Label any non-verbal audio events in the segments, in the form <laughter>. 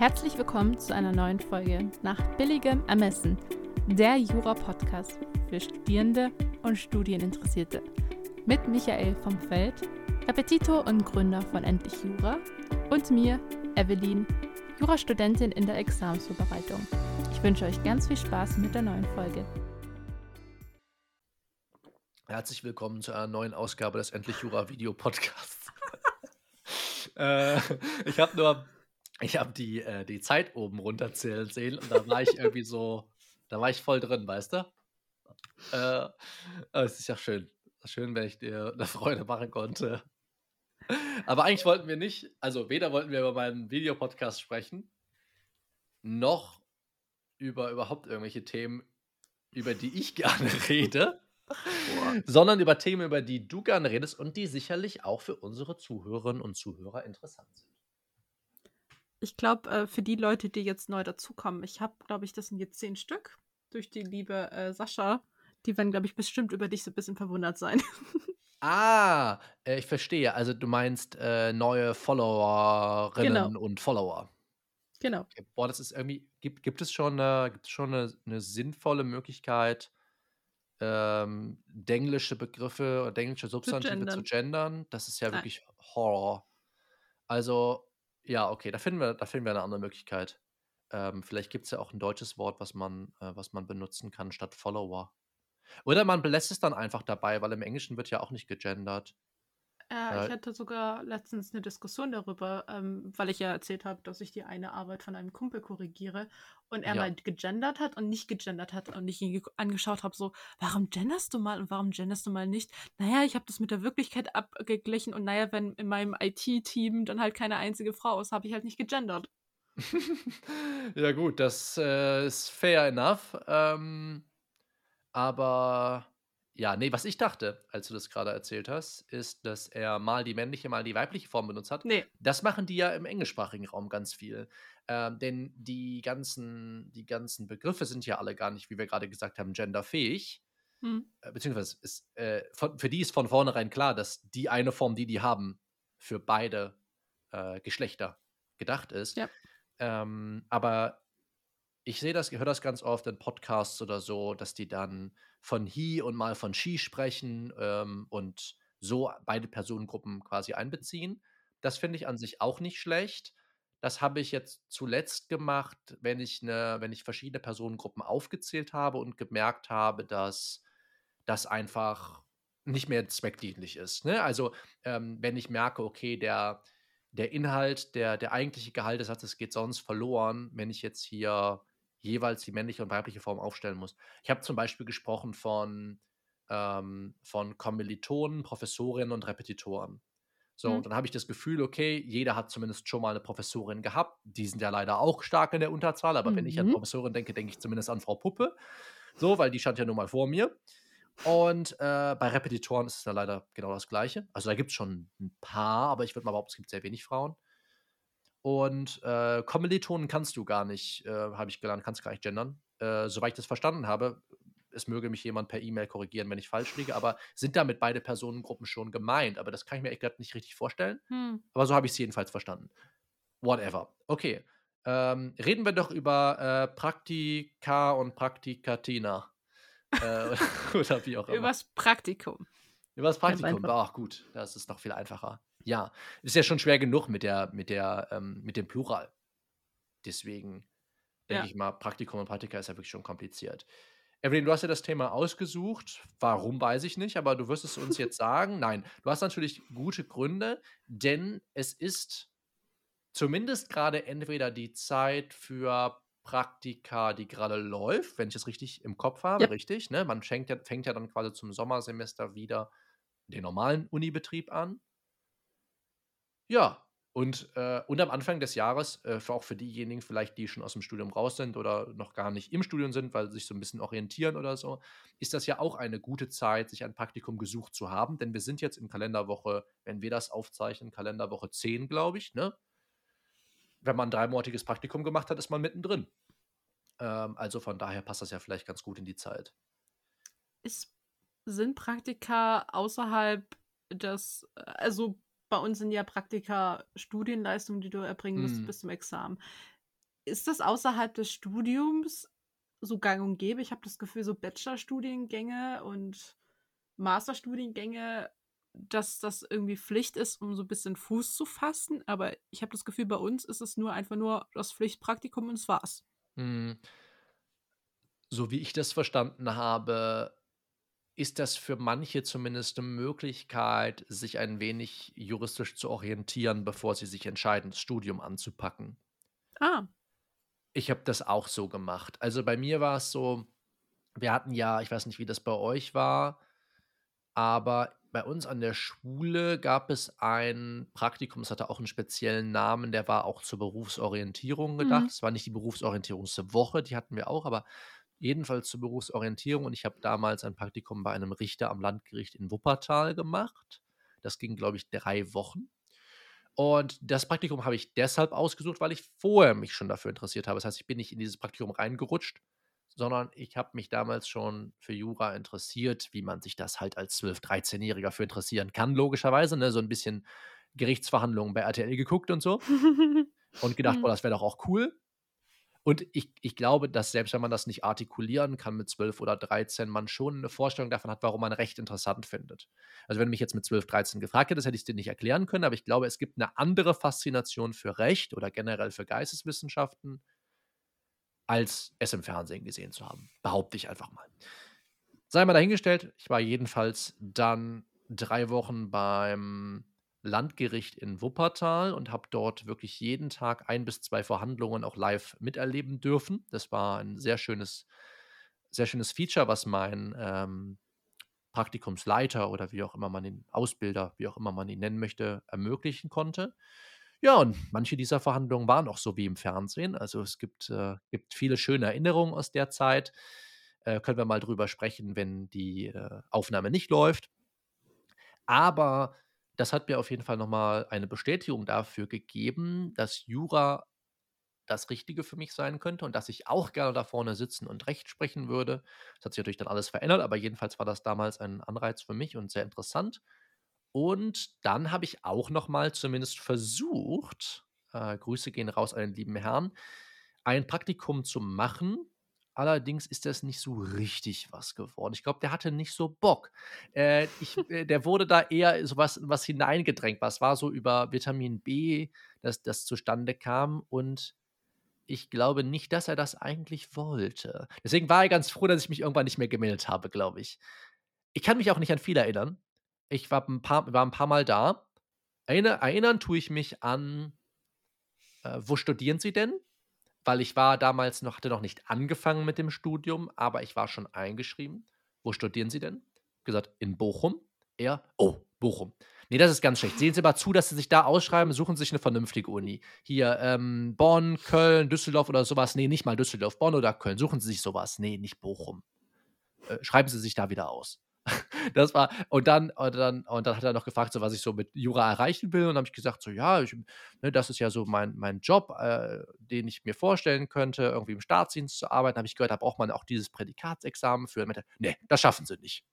Herzlich willkommen zu einer neuen Folge nach billigem Ermessen, der Jura-Podcast für Studierende und Studieninteressierte. Mit Michael vom Feld, Repetitor und Gründer von Endlich Jura und mir, Evelyn, Jurastudentin in der Examensvorbereitung. Ich wünsche euch ganz viel Spaß mit der neuen Folge. Herzlich willkommen zu einer neuen Ausgabe des Endlich Jura Video Podcasts. <laughs> äh, ich habe nur ich habe die, äh, die Zeit oben runterzählen sehen und da war ich irgendwie so, da war ich voll drin, weißt du? Äh, es ist ja schön. Schön, wenn ich dir <laughs> eine Freude machen konnte. Aber eigentlich wollten wir nicht, also weder wollten wir über meinen Videopodcast sprechen, noch über überhaupt irgendwelche Themen, über die ich <laughs> gerne rede, sondern über Themen, über die du gerne redest und die sicherlich auch für unsere Zuhörerinnen und Zuhörer interessant sind ich glaube, äh, für die Leute, die jetzt neu dazukommen, ich habe, glaube ich, das sind jetzt zehn Stück durch die liebe äh, Sascha. Die werden, glaube ich, bestimmt über dich so ein bisschen verwundert sein. <laughs> ah, äh, ich verstehe. Also du meinst äh, neue Followerinnen genau. und Follower. Genau. Okay. Boah, das ist irgendwie, gibt, gibt es schon, eine, gibt es schon eine, eine sinnvolle Möglichkeit, ähm, denglische Begriffe oder denglische Substantive zu gendern. zu gendern? Das ist ja wirklich Horror. Also, ja, okay, da finden wir, da finden wir eine andere Möglichkeit. Ähm, vielleicht gibt es ja auch ein deutsches Wort, was man, äh, was man benutzen kann statt Follower. Oder man belässt es dann einfach dabei, weil im Englischen wird ja auch nicht gegendert. Äh, ich hatte sogar letztens eine Diskussion darüber, ähm, weil ich ja erzählt habe, dass ich die eine Arbeit von einem Kumpel korrigiere und er ja. mal gegendert hat und nicht gegendert hat und ich ihn angeschaut habe, so, warum genderst du mal und warum genderst du mal nicht? Naja, ich habe das mit der Wirklichkeit abgeglichen und naja, wenn in meinem IT-Team dann halt keine einzige Frau ist, habe ich halt nicht gegendert. <laughs> ja gut, das äh, ist fair enough. Ähm, aber ja, nee, was ich dachte, als du das gerade erzählt hast, ist, dass er mal die männliche, mal die weibliche Form benutzt hat. Nee. Das machen die ja im englischsprachigen Raum ganz viel. Ähm, denn die ganzen, die ganzen Begriffe sind ja alle gar nicht, wie wir gerade gesagt haben, genderfähig. Hm. Äh, beziehungsweise ist, äh, von, für die ist von vornherein klar, dass die eine Form, die die haben, für beide äh, Geschlechter gedacht ist. Ja. Ähm, aber ich sehe das, höre das ganz oft in Podcasts oder so, dass die dann von he und mal von she sprechen ähm, und so beide Personengruppen quasi einbeziehen. Das finde ich an sich auch nicht schlecht. Das habe ich jetzt zuletzt gemacht, wenn ich, ne, wenn ich verschiedene Personengruppen aufgezählt habe und gemerkt habe, dass das einfach nicht mehr zweckdienlich ist. Ne? Also, ähm, wenn ich merke, okay, der, der Inhalt, der, der eigentliche Gehalt des Satzes geht sonst verloren, wenn ich jetzt hier jeweils die männliche und weibliche Form aufstellen muss. Ich habe zum Beispiel gesprochen von, ähm, von Kommilitonen, Professorinnen und Repetitoren. So, mhm. und dann habe ich das Gefühl, okay, jeder hat zumindest schon mal eine Professorin gehabt. Die sind ja leider auch stark in der Unterzahl, aber mhm. wenn ich an mhm. Professorin denke, denke ich zumindest an Frau Puppe. So, weil die stand ja nun mal vor mir. Und äh, bei Repetitoren ist es ja leider genau das Gleiche. Also da gibt es schon ein paar, aber ich würde mal behaupten, es gibt sehr wenig Frauen. Und äh, Kommilitonen kannst du gar nicht, äh, habe ich gelernt, kannst gar nicht gendern. Äh, soweit ich das verstanden habe, es möge mich jemand per E-Mail korrigieren, wenn ich falsch liege, aber sind damit beide Personengruppen schon gemeint? Aber das kann ich mir echt nicht richtig vorstellen. Hm. Aber so habe ich es jedenfalls verstanden. Whatever. Okay. Ähm, reden wir doch über äh, Praktika und Praktikatina. äh, <laughs> oder wie auch <laughs> immer. Übers Praktikum. Übers Praktikum. Ach gut, das ist noch viel einfacher. Ja, ist ja schon schwer genug mit der, mit der, ähm, mit dem Plural. Deswegen denke ja. ich mal, Praktikum und Praktika ist ja wirklich schon kompliziert. Evelyn, du hast ja das Thema ausgesucht. Warum weiß ich nicht, aber du wirst es uns jetzt <laughs> sagen. Nein, du hast natürlich gute Gründe, denn es ist zumindest gerade entweder die Zeit für Praktika, die gerade läuft, wenn ich es richtig im Kopf habe, ja. richtig. Ne? Man fängt ja, fängt ja dann quasi zum Sommersemester wieder den normalen Unibetrieb an. Ja, und, äh, und am Anfang des Jahres, äh, für auch für diejenigen vielleicht, die schon aus dem Studium raus sind oder noch gar nicht im Studium sind, weil sie sich so ein bisschen orientieren oder so, ist das ja auch eine gute Zeit, sich ein Praktikum gesucht zu haben. Denn wir sind jetzt in Kalenderwoche, wenn wir das aufzeichnen, Kalenderwoche 10, glaube ich, ne? Wenn man ein dreimonatiges Praktikum gemacht hat, ist man mittendrin. Ähm, also von daher passt das ja vielleicht ganz gut in die Zeit. Ist, sind Praktika außerhalb des, äh, also bei uns sind ja Praktika Studienleistungen, die du erbringen musst mhm. bis zum Examen. ist das außerhalb des Studiums so gang und gäbe? Ich habe das Gefühl, so Bachelorstudiengänge und Masterstudiengänge, dass das irgendwie Pflicht ist, um so ein bisschen Fuß zu fassen. Aber ich habe das Gefühl, bei uns ist es nur einfach nur das Pflichtpraktikum und es war's. Hm. So wie ich das verstanden habe, ist das für manche zumindest eine Möglichkeit, sich ein wenig juristisch zu orientieren, bevor sie sich entscheiden, das Studium anzupacken. Ah. Ich habe das auch so gemacht. Also bei mir war es so, wir hatten ja, ich weiß nicht, wie das bei euch war, aber bei uns an der Schule gab es ein Praktikum, das hatte auch einen speziellen Namen, der war auch zur Berufsorientierung gedacht. Mhm. Es war nicht die Berufsorientierungswoche, die hatten wir auch, aber jedenfalls zur Berufsorientierung. Und ich habe damals ein Praktikum bei einem Richter am Landgericht in Wuppertal gemacht. Das ging, glaube ich, drei Wochen. Und das Praktikum habe ich deshalb ausgesucht, weil ich vorher mich schon dafür interessiert habe. Das heißt, ich bin nicht in dieses Praktikum reingerutscht, sondern ich habe mich damals schon für Jura interessiert, wie man sich das halt als 12-, 13-Jähriger für interessieren kann, logischerweise. Ne? So ein bisschen Gerichtsverhandlungen bei RTL geguckt und so. <laughs> und gedacht, boah, das wäre doch auch cool. Und ich, ich glaube, dass selbst wenn man das nicht artikulieren kann mit 12 oder 13, man schon eine Vorstellung davon hat, warum man Recht interessant findet. Also wenn du mich jetzt mit 12, 13 gefragt hättest, hätte ich es dir nicht erklären können, aber ich glaube, es gibt eine andere Faszination für Recht oder generell für Geisteswissenschaften, als es im Fernsehen gesehen zu haben. Behaupte ich einfach mal. Sei mal dahingestellt, ich war jedenfalls dann drei Wochen beim Landgericht in Wuppertal und habe dort wirklich jeden Tag ein bis zwei Verhandlungen auch live miterleben dürfen. Das war ein sehr schönes, sehr schönes Feature, was mein ähm, Praktikumsleiter oder wie auch immer man ihn, Ausbilder, wie auch immer man ihn nennen möchte, ermöglichen konnte. Ja, und manche dieser Verhandlungen waren auch so wie im Fernsehen. Also es gibt, äh, gibt viele schöne Erinnerungen aus der Zeit. Äh, können wir mal drüber sprechen, wenn die äh, Aufnahme nicht läuft. Aber das hat mir auf jeden Fall nochmal eine Bestätigung dafür gegeben, dass Jura das Richtige für mich sein könnte und dass ich auch gerne da vorne sitzen und Recht sprechen würde. Das hat sich natürlich dann alles verändert, aber jedenfalls war das damals ein Anreiz für mich und sehr interessant. Und dann habe ich auch nochmal zumindest versucht, äh, Grüße gehen raus an den lieben Herrn, ein Praktikum zu machen, Allerdings ist das nicht so richtig was geworden. Ich glaube, der hatte nicht so Bock. Äh, ich, äh, der wurde da eher so was, was hineingedrängt. Was war so über Vitamin B, dass das zustande kam. Und ich glaube nicht, dass er das eigentlich wollte. Deswegen war er ganz froh, dass ich mich irgendwann nicht mehr gemeldet habe, glaube ich. Ich kann mich auch nicht an viel erinnern. Ich war ein paar, war ein paar Mal da. Erinner, erinnern tue ich mich an, äh, wo studieren Sie denn? Weil ich war damals noch, hatte noch nicht angefangen mit dem Studium, aber ich war schon eingeschrieben. Wo studieren Sie denn? Gesagt, in Bochum. Er, oh, Bochum. Nee, das ist ganz schlecht. Sehen Sie mal zu, dass Sie sich da ausschreiben, suchen Sie sich eine vernünftige Uni. Hier, ähm, Bonn, Köln, Düsseldorf oder sowas. Nee, nicht mal Düsseldorf, Bonn oder Köln. Suchen Sie sich sowas. Nee, nicht Bochum. Äh, schreiben Sie sich da wieder aus. Das war, und dann, und dann, und dann hat er noch gefragt, so was ich so mit Jura erreichen will. Und habe ich gesagt, so ja, ich, ne, das ist ja so mein, mein Job, äh, den ich mir vorstellen könnte, irgendwie im Staatsdienst zu arbeiten. Habe ich gehört, da braucht man auch dieses Prädikatsexamen für. Und nee, das schaffen sie nicht.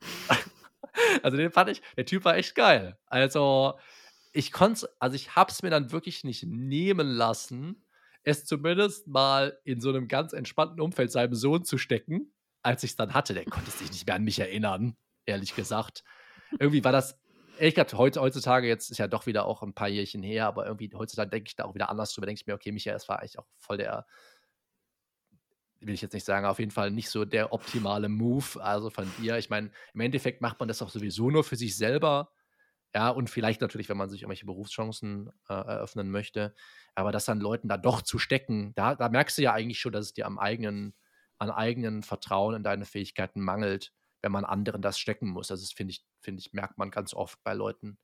<laughs> also den fand ich, der Typ war echt geil. Also ich konnte also ich habe es mir dann wirklich nicht nehmen lassen, es zumindest mal in so einem ganz entspannten Umfeld seinem Sohn zu stecken als ich es dann hatte, der konnte sich nicht mehr an mich erinnern, ehrlich gesagt. Irgendwie war das, ehrlich gesagt, heute, heutzutage, jetzt ist ja doch wieder auch ein paar Jährchen her, aber irgendwie heutzutage denke ich da auch wieder anders drüber, denke ich mir, okay, Michael, das war eigentlich auch voll der, will ich jetzt nicht sagen, auf jeden Fall nicht so der optimale Move, also von dir. Ich meine, im Endeffekt macht man das auch sowieso nur für sich selber. Ja, und vielleicht natürlich, wenn man sich irgendwelche Berufschancen äh, eröffnen möchte. Aber das dann Leuten da doch zu stecken, da, da merkst du ja eigentlich schon, dass es dir am eigenen an eigenen Vertrauen in deine Fähigkeiten mangelt, wenn man anderen das stecken muss. Also das finde ich, finde ich, merkt man ganz oft bei Leuten,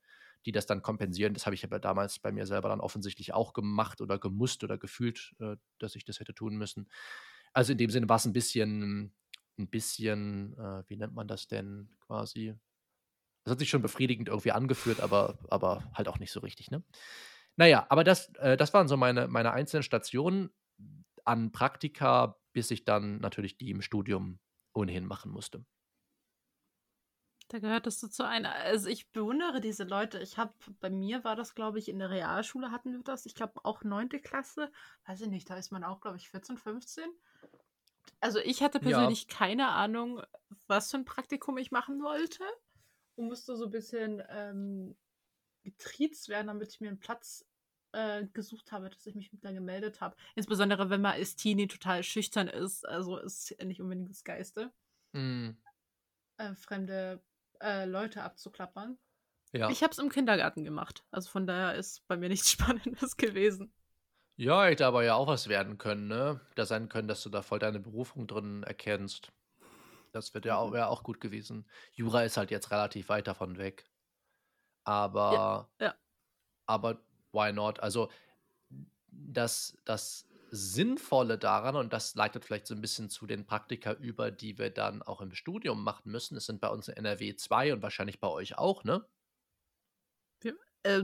die das dann kompensieren. Das habe ich aber damals bei mir selber dann offensichtlich auch gemacht oder gemusst oder gefühlt, äh, dass ich das hätte tun müssen. Also in dem Sinne war es ein bisschen, ein bisschen, äh, wie nennt man das denn quasi? Das hat sich schon befriedigend irgendwie angeführt, aber, aber halt auch nicht so richtig, ne? Naja, aber das, äh, das waren so meine, meine einzelnen Stationen an Praktika bis ich dann natürlich die im Studium ohnehin machen musste. Da gehörtest du zu einer. Also ich bewundere diese Leute. Ich habe, bei mir war das, glaube ich, in der Realschule hatten wir das. Ich glaube auch neunte Klasse. Weiß ich nicht, da ist man auch, glaube ich, 14, 15. Also ich hatte persönlich ja. keine Ahnung, was für ein Praktikum ich machen wollte. Und musste so ein bisschen ähm, getriezt werden, damit ich mir einen Platz äh, gesucht habe, dass ich mich da gemeldet habe. Insbesondere wenn man als Teenie total schüchtern ist. Also ist nicht unbedingt das Geiste. Mm. Äh, fremde äh, Leute abzuklappern. Ja. Ich habe es im Kindergarten gemacht. Also von daher ist bei mir nichts <laughs> Spannendes gewesen. Ja, hätte aber ja auch was werden können, ne? Da sein können, dass du da voll deine Berufung drin erkennst. Das wird ja auch, mhm. auch gut gewesen. Jura ist halt jetzt relativ weit davon weg. Aber, ja, ja. aber why not? Also, das, das Sinnvolle daran, und das leitet vielleicht so ein bisschen zu den Praktika über, die wir dann auch im Studium machen müssen. Es sind bei uns in NRW 2 und wahrscheinlich bei euch auch, ne? Wir, äh,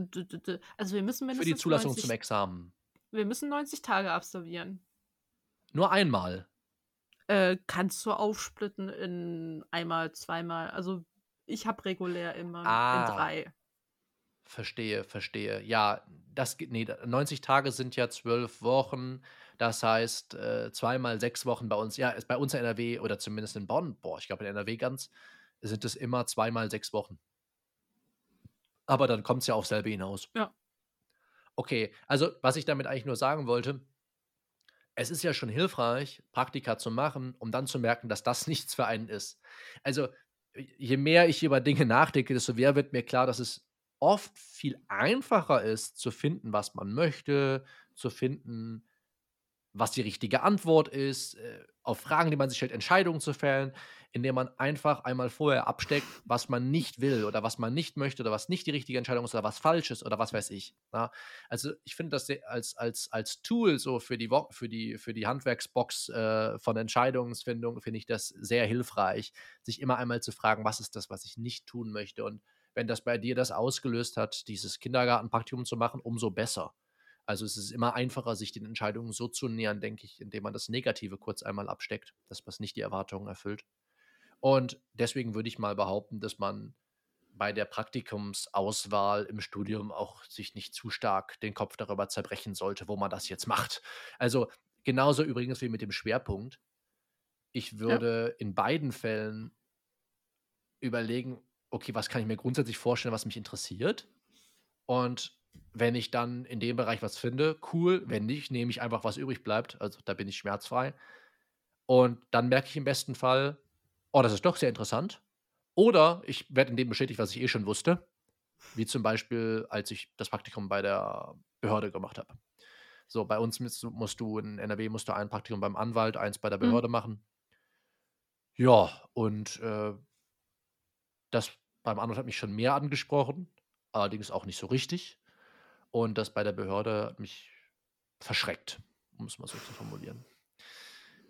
also wir müssen mindestens Für die Zulassung 90, zum Examen. Wir müssen 90 Tage absolvieren. Nur einmal? Äh, kannst du aufsplitten in einmal, zweimal. Also ich habe regulär immer ah. in drei. Verstehe, verstehe. Ja, das geht, nee, 90 Tage sind ja zwölf Wochen. Das heißt, äh, zweimal sechs Wochen bei uns, ja, ist bei uns in NRW oder zumindest in Bonn, boah, ich glaube in NRW ganz, sind es immer zweimal sechs Wochen. Aber dann kommt es ja auf selbe hinaus. Ja. Okay, also was ich damit eigentlich nur sagen wollte, es ist ja schon hilfreich, Praktika zu machen, um dann zu merken, dass das <laughs> nichts für einen ist. Also, je mehr ich über Dinge nachdenke, desto mehr wird mir klar, dass es oft viel einfacher ist, zu finden, was man möchte, zu finden, was die richtige Antwort ist, äh, auf Fragen, die man sich stellt, Entscheidungen zu fällen, indem man einfach einmal vorher absteckt, was man nicht will oder was man nicht möchte oder was nicht die richtige Entscheidung ist oder was falsch ist oder was weiß ich. Ja? Also ich finde das als, als, als Tool so für die, für die, für die Handwerksbox äh, von Entscheidungsfindung, finde ich das sehr hilfreich, sich immer einmal zu fragen, was ist das, was ich nicht tun möchte und wenn das bei dir das ausgelöst hat, dieses Kindergartenpraktikum zu machen, umso besser. Also es ist immer einfacher, sich den Entscheidungen so zu nähern, denke ich, indem man das Negative kurz einmal absteckt, das was nicht die Erwartungen erfüllt. Und deswegen würde ich mal behaupten, dass man bei der Praktikumsauswahl im Studium auch sich nicht zu stark den Kopf darüber zerbrechen sollte, wo man das jetzt macht. Also genauso übrigens wie mit dem Schwerpunkt. Ich würde ja. in beiden Fällen überlegen, okay, was kann ich mir grundsätzlich vorstellen, was mich interessiert? Und wenn ich dann in dem Bereich was finde, cool. Wenn nicht, nehme ich einfach, was übrig bleibt. Also da bin ich schmerzfrei. Und dann merke ich im besten Fall, oh, das ist doch sehr interessant. Oder ich werde in dem bestätigt, was ich eh schon wusste. Wie zum Beispiel, als ich das Praktikum bei der Behörde gemacht habe. So, bei uns musst du in NRW musst du ein Praktikum beim Anwalt, eins bei der mhm. Behörde mhm. machen. Ja, und äh, das beim Anwalt hat mich schon mehr angesprochen, allerdings auch nicht so richtig. Und das bei der Behörde hat mich verschreckt, um es mal so zu formulieren.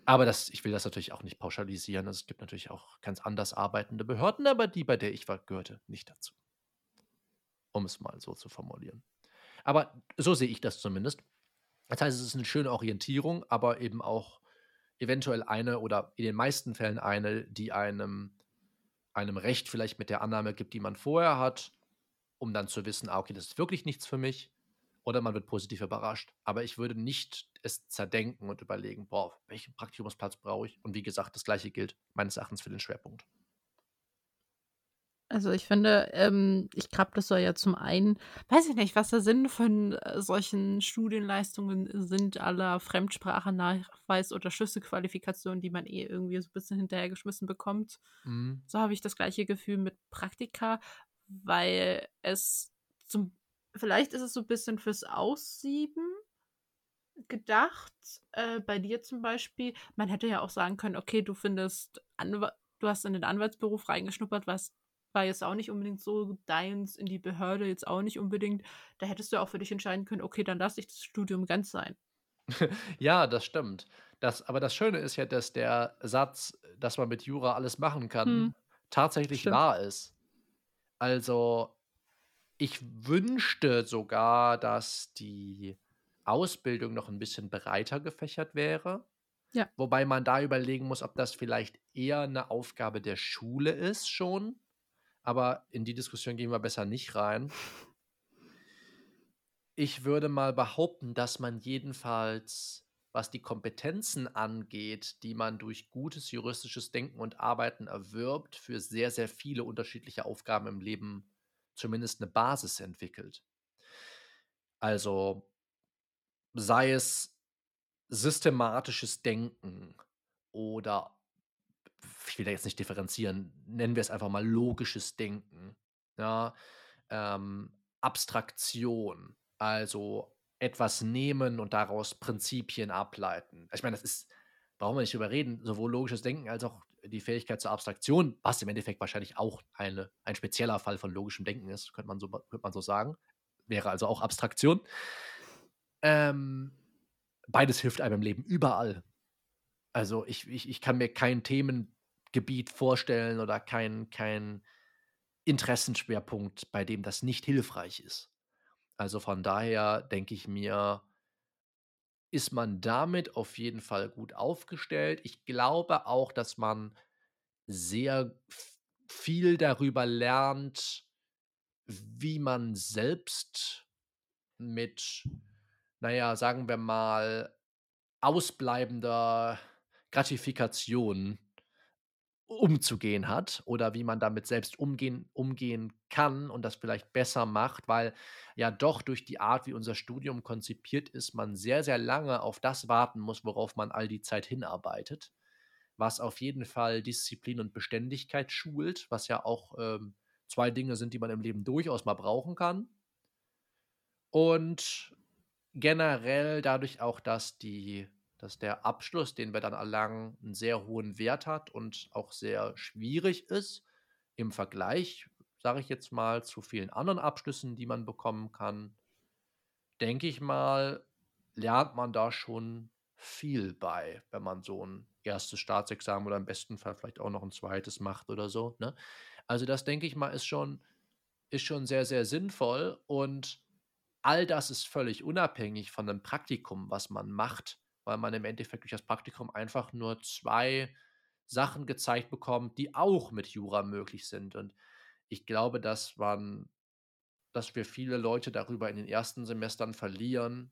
Aber das, ich will das natürlich auch nicht pauschalisieren. Also es gibt natürlich auch ganz anders arbeitende Behörden, aber die, bei der ich war, gehörte nicht dazu. Um es mal so zu formulieren. Aber so sehe ich das zumindest. Das heißt, es ist eine schöne Orientierung, aber eben auch eventuell eine oder in den meisten Fällen eine, die einem einem Recht vielleicht mit der Annahme gibt, die man vorher hat, um dann zu wissen, ah, okay, das ist wirklich nichts für mich. Oder man wird positiv überrascht. Aber ich würde nicht es zerdenken und überlegen, boah, welchen Praktikumsplatz brauche ich? Und wie gesagt, das gleiche gilt meines Erachtens für den Schwerpunkt. Also ich finde, ähm, ich glaube, das soll ja zum einen, weiß ich nicht, was der Sinn von äh, solchen Studienleistungen sind, aller Fremdsprachennachweis oder Schlüsselqualifikation, die man eh irgendwie so ein bisschen hinterhergeschmissen bekommt. Mhm. So habe ich das gleiche Gefühl mit Praktika, weil es zum, vielleicht ist es so ein bisschen fürs Aussieben gedacht. Äh, bei dir zum Beispiel, man hätte ja auch sagen können, okay, du findest, Anw du hast in den Anwaltsberuf reingeschnuppert, was war jetzt auch nicht unbedingt so deins, in die Behörde jetzt auch nicht unbedingt. Da hättest du auch für dich entscheiden können, okay, dann lasse ich das Studium ganz sein. <laughs> ja, das stimmt. Das, aber das Schöne ist ja, dass der Satz, dass man mit Jura alles machen kann, hm. tatsächlich stimmt. wahr ist. Also, ich wünschte sogar, dass die Ausbildung noch ein bisschen breiter gefächert wäre. Ja. Wobei man da überlegen muss, ob das vielleicht eher eine Aufgabe der Schule ist schon aber in die Diskussion gehen wir besser nicht rein. Ich würde mal behaupten, dass man jedenfalls, was die Kompetenzen angeht, die man durch gutes juristisches Denken und Arbeiten erwirbt, für sehr, sehr viele unterschiedliche Aufgaben im Leben zumindest eine Basis entwickelt. Also sei es systematisches Denken oder ich will da jetzt nicht differenzieren, nennen wir es einfach mal logisches Denken, ja, ähm, Abstraktion, also etwas nehmen und daraus Prinzipien ableiten. Ich meine, das ist, brauchen wir nicht überreden, sowohl logisches Denken als auch die Fähigkeit zur Abstraktion, was im Endeffekt wahrscheinlich auch eine, ein spezieller Fall von logischem Denken ist, könnte man so, könnte man so sagen. Wäre also auch Abstraktion. Ähm, beides hilft einem im Leben überall. Also ich, ich, ich kann mir kein Themengebiet vorstellen oder kein, kein Interessenschwerpunkt, bei dem das nicht hilfreich ist. Also von daher denke ich mir, ist man damit auf jeden Fall gut aufgestellt. Ich glaube auch, dass man sehr viel darüber lernt, wie man selbst mit, naja, sagen wir mal, ausbleibender Gratifikation umzugehen hat oder wie man damit selbst umgehen, umgehen kann und das vielleicht besser macht, weil ja doch durch die Art, wie unser Studium konzipiert ist, man sehr, sehr lange auf das warten muss, worauf man all die Zeit hinarbeitet, was auf jeden Fall Disziplin und Beständigkeit schult, was ja auch ähm, zwei Dinge sind, die man im Leben durchaus mal brauchen kann. Und generell dadurch auch, dass die dass der Abschluss, den wir dann erlangen, einen sehr hohen Wert hat und auch sehr schwierig ist im Vergleich, sage ich jetzt mal, zu vielen anderen Abschlüssen, die man bekommen kann, denke ich mal, lernt man da schon viel bei, wenn man so ein erstes Staatsexamen oder im besten Fall vielleicht auch noch ein zweites macht oder so. Ne? Also das denke ich mal ist schon, ist schon sehr, sehr sinnvoll und all das ist völlig unabhängig von einem Praktikum, was man macht weil man im Endeffekt durch das Praktikum einfach nur zwei Sachen gezeigt bekommt, die auch mit Jura möglich sind. Und ich glaube, dass man, dass wir viele Leute darüber in den ersten Semestern verlieren,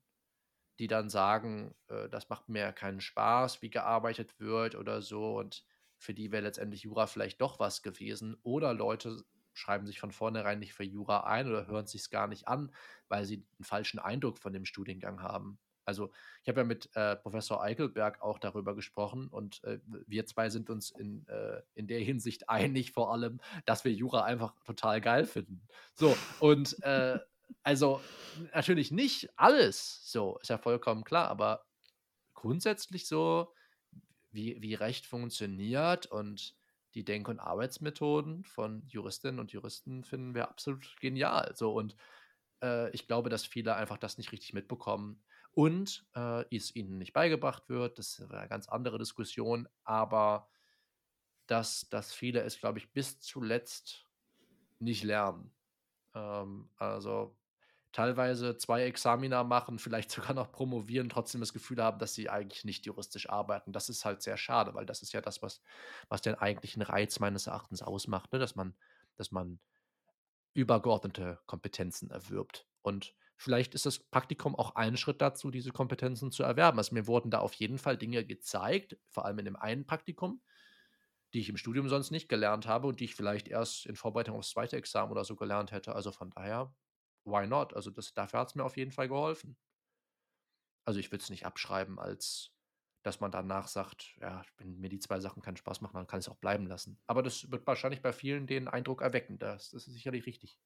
die dann sagen, äh, das macht mir keinen Spaß, wie gearbeitet wird oder so. Und für die wäre letztendlich Jura vielleicht doch was gewesen. Oder Leute schreiben sich von vornherein nicht für Jura ein oder hören sich es gar nicht an, weil sie einen falschen Eindruck von dem Studiengang haben. Also ich habe ja mit äh, Professor Eichelberg auch darüber gesprochen und äh, wir zwei sind uns in, äh, in der Hinsicht <laughs> einig, vor allem, dass wir Jura einfach total geil finden. So, und äh, also natürlich nicht alles, so ist ja vollkommen klar, aber grundsätzlich so, wie, wie Recht funktioniert und die Denk- und Arbeitsmethoden von Juristinnen und Juristen finden wir absolut genial. So und äh, ich glaube, dass viele einfach das nicht richtig mitbekommen und äh, es ihnen nicht beigebracht wird. Das ist eine ganz andere Diskussion, aber dass, dass viele es, glaube ich, bis zuletzt nicht lernen. Ähm, also teilweise zwei Examina machen, vielleicht sogar noch promovieren, trotzdem das Gefühl haben, dass sie eigentlich nicht juristisch arbeiten. Das ist halt sehr schade, weil das ist ja das, was, was den eigentlichen Reiz meines Erachtens ausmacht, ne? dass man, dass man übergeordnete Kompetenzen erwirbt. Und vielleicht ist das Praktikum auch ein Schritt dazu, diese Kompetenzen zu erwerben. Also mir wurden da auf jeden Fall Dinge gezeigt, vor allem in dem einen Praktikum, die ich im Studium sonst nicht gelernt habe und die ich vielleicht erst in Vorbereitung aufs zweite Examen oder so gelernt hätte. Also von daher, why not? Also das, dafür hat es mir auf jeden Fall geholfen. Also ich würde es nicht abschreiben, als dass man danach sagt, ja, wenn mir die zwei Sachen keinen Spaß machen, dann kann ich es auch bleiben lassen. Aber das wird wahrscheinlich bei vielen den Eindruck erwecken. Das, das ist sicherlich richtig.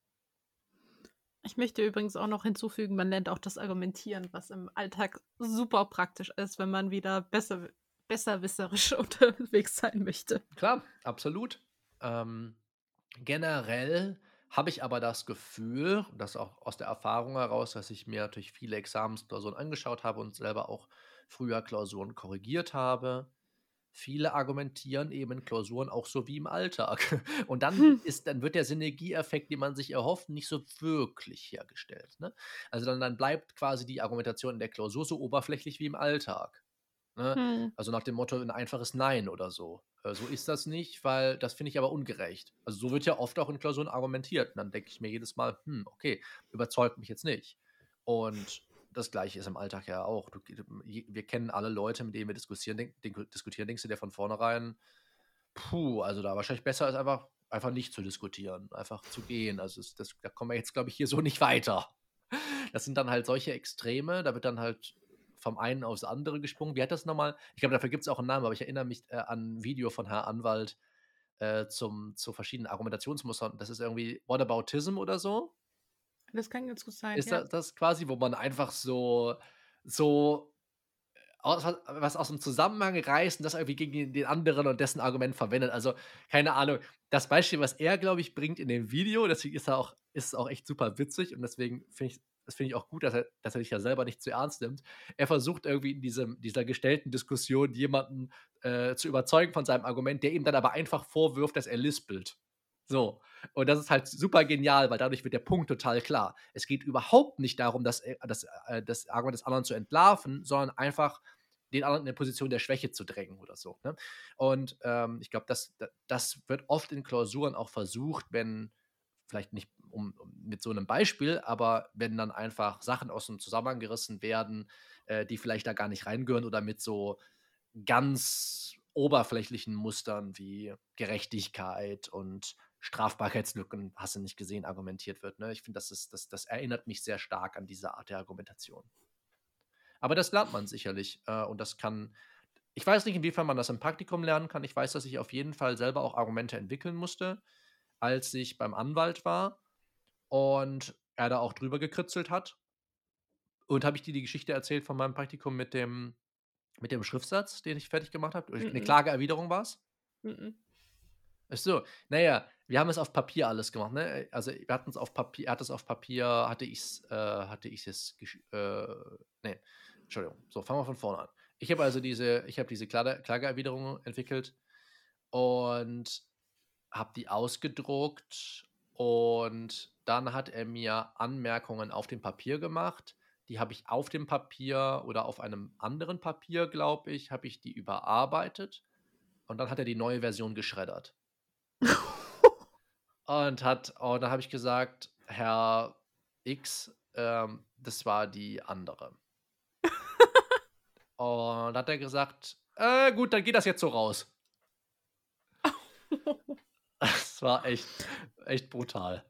Ich möchte übrigens auch noch hinzufügen, man lernt auch das Argumentieren, was im Alltag super praktisch ist, wenn man wieder besser, besserwisserisch <laughs> unterwegs sein möchte. Klar, absolut. Ähm, generell habe ich aber das Gefühl, das auch aus der Erfahrung heraus, dass ich mir natürlich viele Examensklausuren angeschaut habe und selber auch früher Klausuren korrigiert habe, viele argumentieren eben in Klausuren auch so wie im Alltag. <laughs> Und dann hm. ist, dann wird der Synergieeffekt, den man sich erhofft, nicht so wirklich hergestellt. Ne? Also dann, dann bleibt quasi die Argumentation in der Klausur so oberflächlich wie im Alltag. Ne? Hm. Also nach dem Motto ein einfaches Nein oder so. Äh, so ist das nicht, weil das finde ich aber ungerecht. Also so wird ja oft auch in Klausuren argumentiert. Und dann denke ich mir jedes Mal, hm, okay, überzeugt mich jetzt nicht. Und das Gleiche ist im Alltag ja auch. Du, wir kennen alle Leute, mit denen wir diskutieren, denk, diskutieren denkst du dir von vornherein, puh, also da wahrscheinlich besser ist einfach, einfach nicht zu diskutieren, einfach zu gehen. Also das, das, da kommen wir jetzt, glaube ich, hier so nicht weiter. Das sind dann halt solche Extreme, da wird dann halt vom einen aufs andere gesprungen. Wie hat das nochmal? Ich glaube, dafür gibt es auch einen Namen, aber ich erinnere mich äh, an ein Video von Herr Anwalt äh, zum, zu verschiedenen Argumentationsmustern. Das ist irgendwie Whataboutism oder so. Das kann ganz gut sein. Ist ja. das, das quasi, wo man einfach so, so aus, was aus dem Zusammenhang reißt und das irgendwie gegen den anderen und dessen Argument verwendet. Also, keine Ahnung. Das Beispiel, was er, glaube ich, bringt in dem Video, deswegen ist er auch, ist auch echt super witzig und deswegen finde ich das finde ich auch gut, dass er, dass er sich ja selber nicht zu ernst nimmt. Er versucht irgendwie in diesem, dieser gestellten Diskussion jemanden äh, zu überzeugen von seinem Argument, der ihm dann aber einfach vorwirft, dass er lispelt. So. Und das ist halt super genial, weil dadurch wird der Punkt total klar. Es geht überhaupt nicht darum, das, das, äh, das Argument des anderen zu entlarven, sondern einfach den anderen in eine Position der Schwäche zu drängen oder so. Ne? Und ähm, ich glaube, das, das wird oft in Klausuren auch versucht, wenn vielleicht nicht um, um, mit so einem Beispiel, aber wenn dann einfach Sachen aus dem Zusammenhang gerissen werden, äh, die vielleicht da gar nicht reingehören oder mit so ganz oberflächlichen Mustern wie Gerechtigkeit und Strafbarkeitslücken, hast du nicht gesehen, argumentiert wird. Ne? Ich finde, das, das, das erinnert mich sehr stark an diese Art der Argumentation. Aber das lernt man sicherlich äh, und das kann. Ich weiß nicht, inwiefern man das im Praktikum lernen kann. Ich weiß, dass ich auf jeden Fall selber auch Argumente entwickeln musste als ich beim Anwalt war und er da auch drüber gekritzelt hat. Und habe ich dir die Geschichte erzählt von meinem Praktikum mit dem, mit dem Schriftsatz, den ich fertig gemacht habe? Eine Klageerwiderung war es? Ach so, naja, wir haben es auf Papier alles gemacht, ne? Also wir hatten es auf Papier, er hat es auf Papier, hatte ich es, äh, hatte ich es, äh, nee, Entschuldigung. So, fangen wir von vorne an. Ich habe also diese, ich habe diese Klage, Klageerwiderung entwickelt und habe die ausgedruckt und dann hat er mir Anmerkungen auf dem Papier gemacht. Die habe ich auf dem Papier oder auf einem anderen Papier, glaube ich, habe ich die überarbeitet. Und dann hat er die neue Version geschreddert. Und hat, und dann habe ich gesagt, Herr X, ähm, das war die andere. <laughs> und hat er gesagt, äh, gut, dann geht das jetzt so raus. <laughs> Das war echt, echt brutal.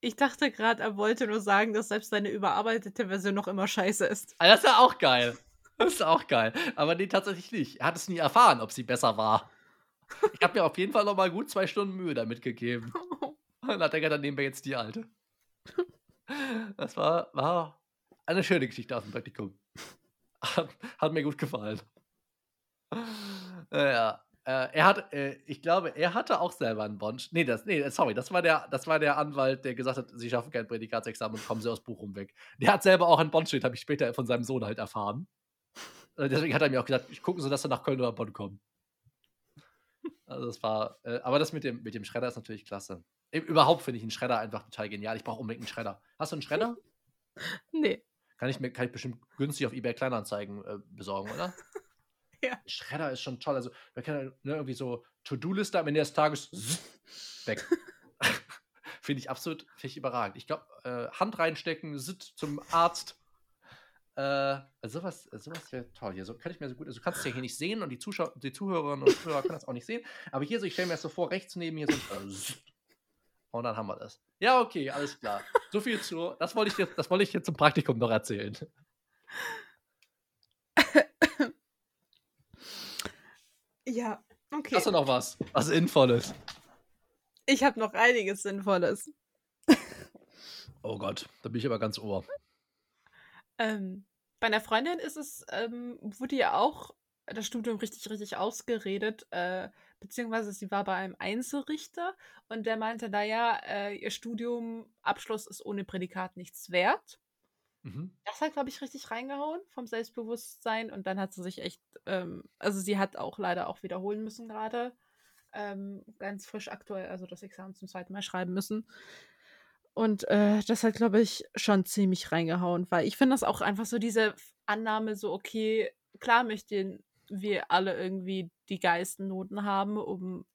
Ich dachte gerade, er wollte nur sagen, dass selbst seine überarbeitete Version noch immer scheiße ist. Ah, das ist ja auch geil. Das ist auch geil. Aber nee, tatsächlich nicht. Er hat es nie erfahren, ob sie besser war. Ich habe mir auf jeden Fall noch mal gut zwei Stunden Mühe damit gegeben. <laughs> Und dann hat er dann nehmen wir jetzt die alte. Das war, war eine schöne Geschichte aus dem Praktikum. Hat, hat mir gut gefallen. Ja. Äh, er hat, äh, ich glaube, er hatte auch selber einen Bond. Nee, das, nee, sorry, das war, der, das war der Anwalt, der gesagt hat, sie schaffen kein Prädikatsexamen und kommen sie aus Bochum weg. Der hat selber auch einen Bond-Schild, habe ich später von seinem Sohn halt erfahren. Äh, deswegen hat er mir auch gesagt, ich gucke so, dass er nach Köln oder Bonn kommen. Also das war, äh, aber das mit dem, mit dem Schredder ist natürlich klasse. Überhaupt finde ich einen Schredder einfach total genial. Ich brauche unbedingt einen Schredder. Hast du einen Schredder? <laughs> Nee. Kann ich mir kann ich bestimmt günstig auf eBay Kleinanzeigen äh, besorgen, oder? <laughs> Ja. Schredder ist schon toll. Also, wir können ne, irgendwie so To-Do-Liste am Ende des Tages <laughs> weg. finde ich absolut find ich überragend. Ich glaube, äh, Hand reinstecken, sit zum Arzt. Äh, also sowas, sowas wäre toll. Hier so kann ich mir so gut. Also du kannst es ja hier nicht sehen und die Zuschauer, die Zuhörerinnen und Zuhörer können das auch nicht sehen. Aber hier so, ich stelle mir das so vor, rechts neben mir so äh, und dann haben wir das. Ja, okay, alles klar. So viel zu. Das wollte ich jetzt, das wollte ich jetzt zum Praktikum noch erzählen. Ja, okay. Hast du noch was? Was Sinnvolles? Ich habe noch einiges Sinnvolles. oh Gott, da bin ich aber ganz ohr. Ähm, bei einer Freundin ist es, ähm, wurde ja auch das Studium richtig, richtig ausgeredet, äh, beziehungsweise sie war bei einem Einzelrichter und der meinte, naja, äh, ihr Studiumabschluss ist ohne Prädikat nichts wert. Mhm. Das hat, glaube ich, richtig reingehauen vom Selbstbewusstsein. Und dann hat sie sich echt, ähm, also sie hat auch leider auch wiederholen müssen gerade. Ähm, ganz frisch aktuell, also das Examen zum zweiten Mal schreiben müssen. Und äh, das hat, glaube ich, schon ziemlich reingehauen, weil ich finde das auch einfach so diese Annahme, so, okay, klar möchte wir alle irgendwie die geilsten Noten haben, um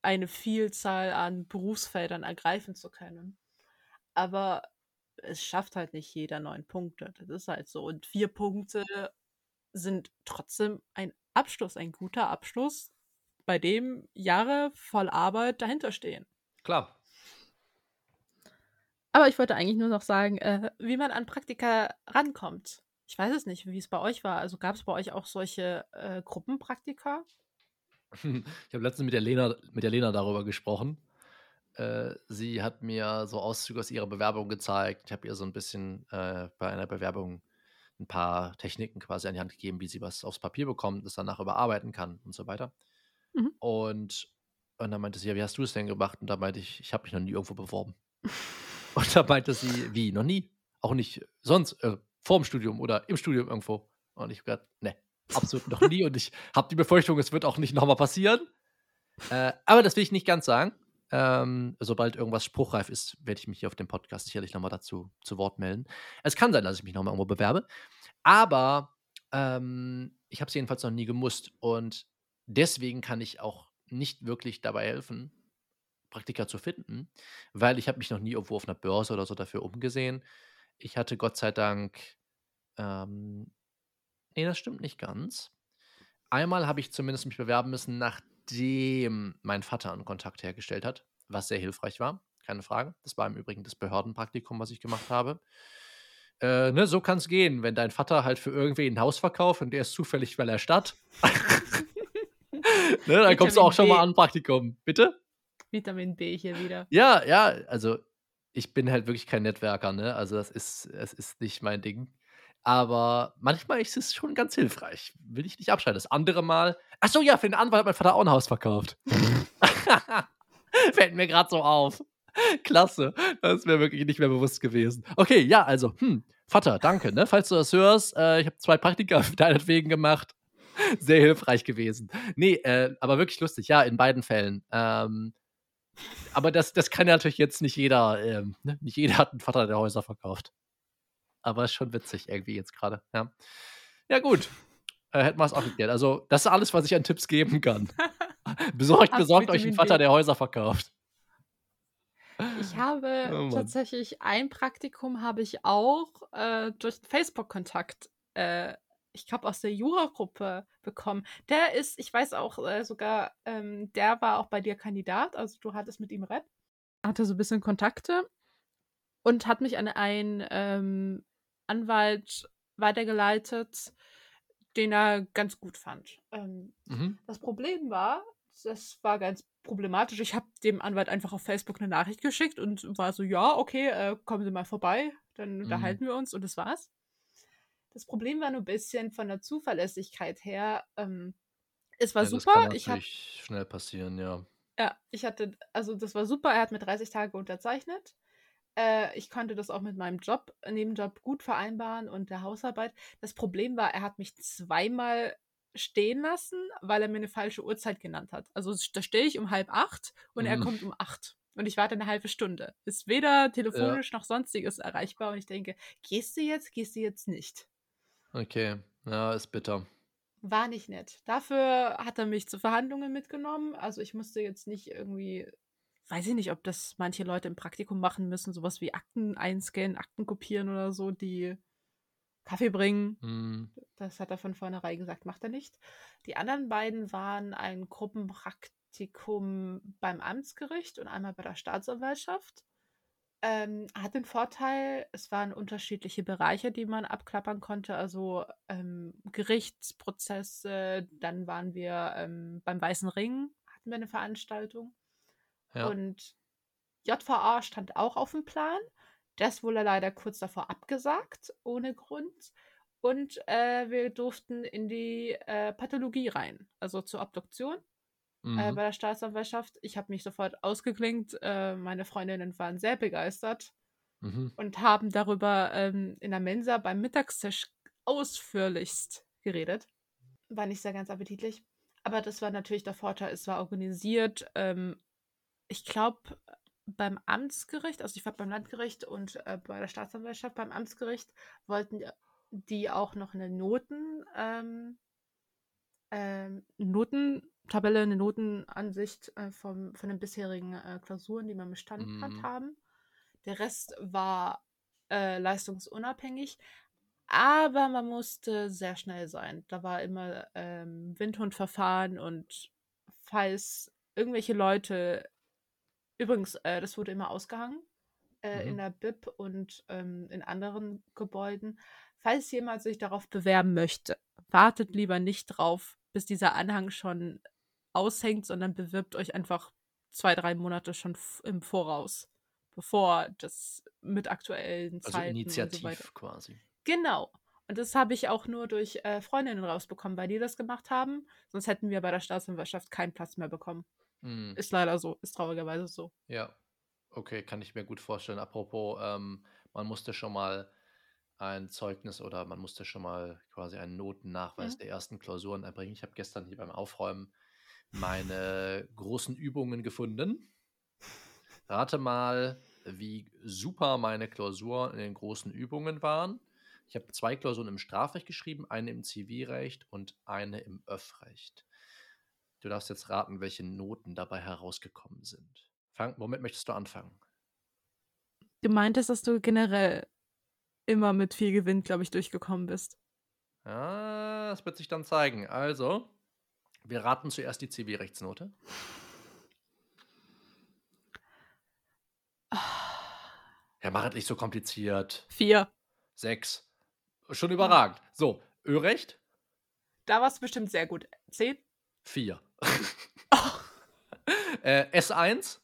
eine Vielzahl an Berufsfeldern ergreifen zu können. Aber es schafft halt nicht jeder neun Punkte. Das ist halt so. Und vier Punkte sind trotzdem ein Abschluss, ein guter Abschluss, bei dem Jahre voll Arbeit dahinter stehen. Klar. Aber ich wollte eigentlich nur noch sagen, äh, wie man an Praktika rankommt. Ich weiß es nicht, wie es bei euch war. Also gab es bei euch auch solche äh, Gruppenpraktika? <laughs> Ich habe letztens mit der Lena, mit der Lena darüber gesprochen. Äh, sie hat mir so Auszüge aus ihrer Bewerbung gezeigt. Ich habe ihr so ein bisschen äh, bei einer Bewerbung ein paar Techniken quasi an die Hand gegeben, wie sie was aufs Papier bekommt, das danach überarbeiten kann und so weiter. Mhm. Und, und dann meinte sie, ja, wie hast du es denn gemacht? Und da meinte ich, ich habe mich noch nie irgendwo beworben. <laughs> und da meinte sie, wie, noch nie? Auch nicht sonst, äh, vor dem Studium oder im Studium irgendwo. Und ich habe gesagt, ne, absolut noch nie. Und ich habe die Befürchtung, es wird auch nicht nochmal passieren. Äh, aber das will ich nicht ganz sagen. Ähm, sobald irgendwas spruchreif ist, werde ich mich hier auf dem Podcast sicherlich nochmal dazu zu Wort melden. Es kann sein, dass ich mich nochmal irgendwo bewerbe. Aber ähm, ich habe es jedenfalls noch nie gemusst. Und deswegen kann ich auch nicht wirklich dabei helfen, Praktika zu finden, weil ich habe mich noch nie irgendwo auf einer Börse oder so dafür umgesehen. Ich hatte Gott sei Dank, ähm, nee, das stimmt nicht ganz. Einmal habe ich zumindest mich bewerben müssen, nachdem mein Vater einen Kontakt hergestellt hat, was sehr hilfreich war, keine Frage. Das war im Übrigen das Behördenpraktikum, was ich gemacht habe. Äh, ne, so kann es gehen, wenn dein Vater halt für irgendwen ein Haus verkauft und der ist zufällig bei der Stadt. <laughs> ne, dann kommst du auch schon mal an Praktikum. Bitte? Vitamin B hier wieder. Ja, ja, also ich bin halt wirklich kein Netzwerker, ne? Also das ist, es ist nicht mein Ding. Aber manchmal ist es schon ganz hilfreich. Will ich nicht abschalten. Das andere Mal. Ach so, ja, für den Anwalt hat mein Vater auch ein Haus verkauft. <laughs> Fällt mir gerade so auf. Klasse. Das mir wirklich nicht mehr bewusst gewesen. Okay, ja, also, hm, Vater, danke, ne? Falls du das hörst, äh, ich habe zwei Praktika <laughs> deinetwegen gemacht. Sehr hilfreich gewesen. Nee, äh, aber wirklich lustig, ja, in beiden Fällen. Ähm, aber das, das kann ja natürlich jetzt nicht jeder, ähm, ne? nicht jeder hat einen Vater, der Häuser verkauft. Aber ist schon witzig irgendwie jetzt gerade, ja. Ja, gut. Äh, hätten wir es auch geklärt. Also, das ist alles, was ich an Tipps geben kann. <laughs> besorgt besorgt euch einen Vater, der Häuser verkauft. Ich habe oh tatsächlich ein Praktikum habe ich auch äh, durch Facebook-Kontakt äh, ich glaube, aus der Jura-Gruppe bekommen. Der ist, ich weiß auch äh, sogar, ähm, der war auch bei dir Kandidat, also du hattest mit ihm Rep. Hatte so ein bisschen Kontakte und hat mich an einen ähm, Anwalt weitergeleitet, den er ganz gut fand. Ähm, mhm. Das Problem war, das war ganz problematisch. Ich habe dem Anwalt einfach auf Facebook eine Nachricht geschickt und war so, ja, okay, äh, kommen Sie mal vorbei, dann mhm. unterhalten wir uns und das war's. Das Problem war nur ein bisschen von der Zuverlässigkeit her. Ähm, es war ja, super. Das kann ich hab, schnell passieren, ja. Ja, ich hatte, also das war super. Er hat mir 30 Tage unterzeichnet. Äh, ich konnte das auch mit meinem Job, Nebenjob gut vereinbaren und der Hausarbeit. Das Problem war, er hat mich zweimal stehen lassen, weil er mir eine falsche Uhrzeit genannt hat. Also da stehe ich um halb acht und mhm. er kommt um acht. Und ich warte eine halbe Stunde. Ist weder telefonisch ja. noch sonstiges erreichbar. Und ich denke, gehst du jetzt, gehst du jetzt nicht? Okay, ja, ist bitter. War nicht nett. Dafür hat er mich zu Verhandlungen mitgenommen. Also ich musste jetzt nicht irgendwie, weiß ich nicht, ob das manche Leute im Praktikum machen müssen, sowas wie Akten einscannen, Akten kopieren oder so, die Kaffee bringen. Mm. Das hat er von vornherein gesagt, macht er nicht. Die anderen beiden waren ein Gruppenpraktikum beim Amtsgericht und einmal bei der Staatsanwaltschaft. Ähm, hat den Vorteil, es waren unterschiedliche Bereiche, die man abklappern konnte, also ähm, Gerichtsprozesse, dann waren wir ähm, beim Weißen Ring, hatten wir eine Veranstaltung. Ja. Und JVA stand auch auf dem Plan. Das wurde leider kurz davor abgesagt, ohne Grund. Und äh, wir durften in die äh, Pathologie rein, also zur Obduktion. Äh, mhm. äh, bei der Staatsanwaltschaft. Ich habe mich sofort ausgeklinkt. Äh, meine Freundinnen waren sehr begeistert mhm. und haben darüber ähm, in der Mensa beim Mittagstisch ausführlichst geredet. War nicht sehr ganz appetitlich. Aber das war natürlich der Vorteil, es war organisiert. Ähm, ich glaube, beim Amtsgericht, also ich war beim Landgericht und äh, bei der Staatsanwaltschaft, beim Amtsgericht wollten die auch noch eine Noten ähm, ähm, Notentabelle, eine Notenansicht äh, vom, von den bisherigen äh, Klausuren, die man bestanden hat, Mhm. haben. Der Rest war äh, leistungsunabhängig, aber man musste sehr schnell sein. Da war immer ähm, Windhundverfahren und falls irgendwelche Leute, übrigens, äh, das wurde immer ausgehangen äh, in Mhm. der BIP und ähm, in anderen Gebäuden. Falls jemand sich darauf bewerben möchte, wartet lieber nicht drauf, bis dieser Anhang schon aushängt, sondern bewirbt euch einfach zwei, drei Monate schon im Voraus, bevor das mit aktuellen Also Zeiten und so initiativ weiter. quasi. Genau. Und das habe ich auch nur durch äh, Freundinnen rausbekommen, weil die das gemacht haben. Sonst hätten wir bei der Staatsanwaltschaft keinen Platz mehr bekommen. Mhm. Ist leider so, ist traurigerweise so. Ja, okay, kann ich mir gut vorstellen. Apropos, ähm, man musste schon mal ein Zeugnis oder man musste schon mal quasi einen Notennachweis Mhm. der ersten Klausuren erbringen. Ich habe gestern hier beim Aufräumen meine großen Übungen gefunden. Rate mal, wie super meine Klausuren in den großen Übungen waren. Ich habe zwei Klausuren im Strafrecht geschrieben, eine im Zivilrecht und eine im Öffrecht. Du darfst jetzt raten, welche Noten dabei herausgekommen sind. Fang, womit möchtest du anfangen? Du meintest, dass du generell immer mit viel Gewinn, glaube ich, durchgekommen bist. Ja, das wird sich dann zeigen. Also, wir raten zuerst die Zivilrechtsnote. Ja, mach es nicht so kompliziert. Vier. Sechs. Schon überragend. So, Örecht? Da war es bestimmt sehr gut. Zehn? Vier. <laughs> äh, S1?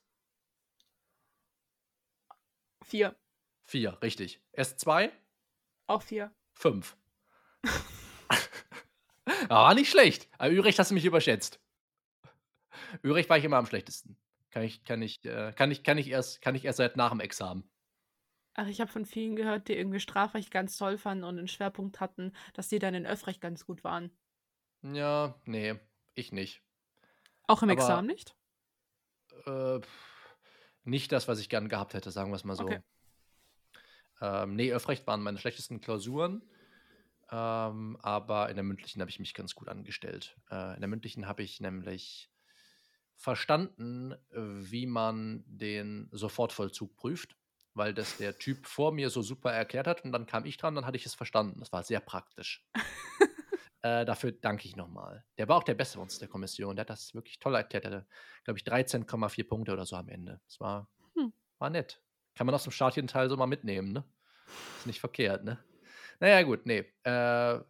Vier. Vier, richtig. S2? Auch vier. Fünf. Aber <laughs> nicht schlecht. Aber Örecht hast du mich überschätzt. Örecht war ich immer am schlechtesten. Kann ich, kann ich, äh, kann ich, kann ich erst, kann ich erst seit nach dem Examen. Ach, ich habe von vielen gehört, die irgendwie Strafrecht ganz toll fanden und einen Schwerpunkt hatten, dass die dann in Öffrecht ganz gut waren. Ja, nee, ich nicht. Auch im Aber- Examen nicht? Äh, nicht das, was ich gern gehabt hätte, sagen wir es mal so. Okay. Ähm, nee, Öffrecht waren meine schlechtesten Klausuren. Ähm, aber in der mündlichen habe ich mich ganz gut angestellt. Äh, in der mündlichen habe ich nämlich verstanden, wie man den Sofortvollzug prüft, weil das der Typ vor mir so super erklärt hat und dann kam ich dran, dann hatte ich es verstanden. Das war sehr praktisch. <laughs> äh, dafür danke ich nochmal. Der war auch der Beste bei uns der Kommission. Der hat das wirklich toll erklärt. Der hatte, glaube ich, 13,4 Punkte oder so am Ende. Das war, Hm. war nett. Kann man aus dem staatlichen Teil so mal mitnehmen, ne? Ist nicht verkehrt, ne? Naja, gut, nee. Äh,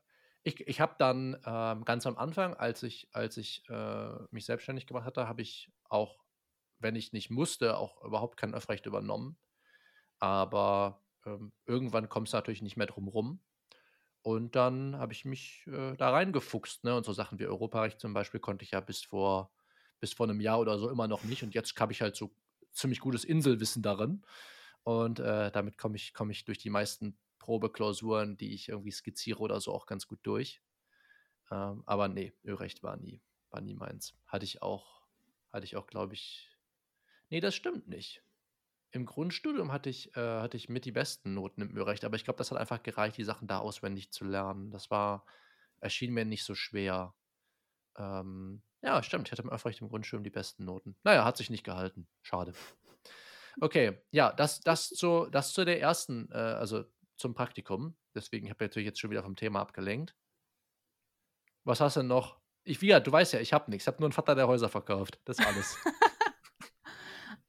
ich ich habe dann ähm, ganz am Anfang, als ich, als ich äh, mich selbstständig gemacht hatte, habe ich auch, wenn ich nicht musste, auch überhaupt kein Öffrecht übernommen. Aber ähm, irgendwann kommst du natürlich nicht mehr drum rum. Und dann habe ich mich äh, da reingefuchst. Ne? Und so Sachen wie Europarecht zum Beispiel konnte ich ja bis vor, bis vor einem Jahr oder so immer noch nicht. Und jetzt habe ich halt so ziemlich gutes Inselwissen darin. Und äh, damit komme ich, komm ich durch die meisten Probeklausuren, die ich irgendwie skizziere oder so, auch ganz gut durch. Ähm, aber nee, Örecht war nie, war nie meins. Hatte ich auch, hatte ich auch, glaube ich. Nee, das stimmt nicht. Im Grundstudium hatte ich, äh, hatte ich mit die besten Noten im Örecht, aber ich glaube, das hat einfach gereicht, die Sachen da auswendig zu lernen. Das war, erschien mir nicht so schwer. Ähm, ja, stimmt, ich hatte im Öffrecht im Grundstudium die besten Noten. Naja, hat sich nicht gehalten. Schade. Okay, ja, das, das, zu, das zu der ersten, äh, also zum Praktikum. Deswegen habe ich natürlich jetzt schon wieder vom Thema abgelenkt. Was hast du denn noch? Ich, wie gesagt, du weißt ja, ich habe nichts. Ich habe nur einen Vater, der Häuser verkauft. Das ist alles. <laughs>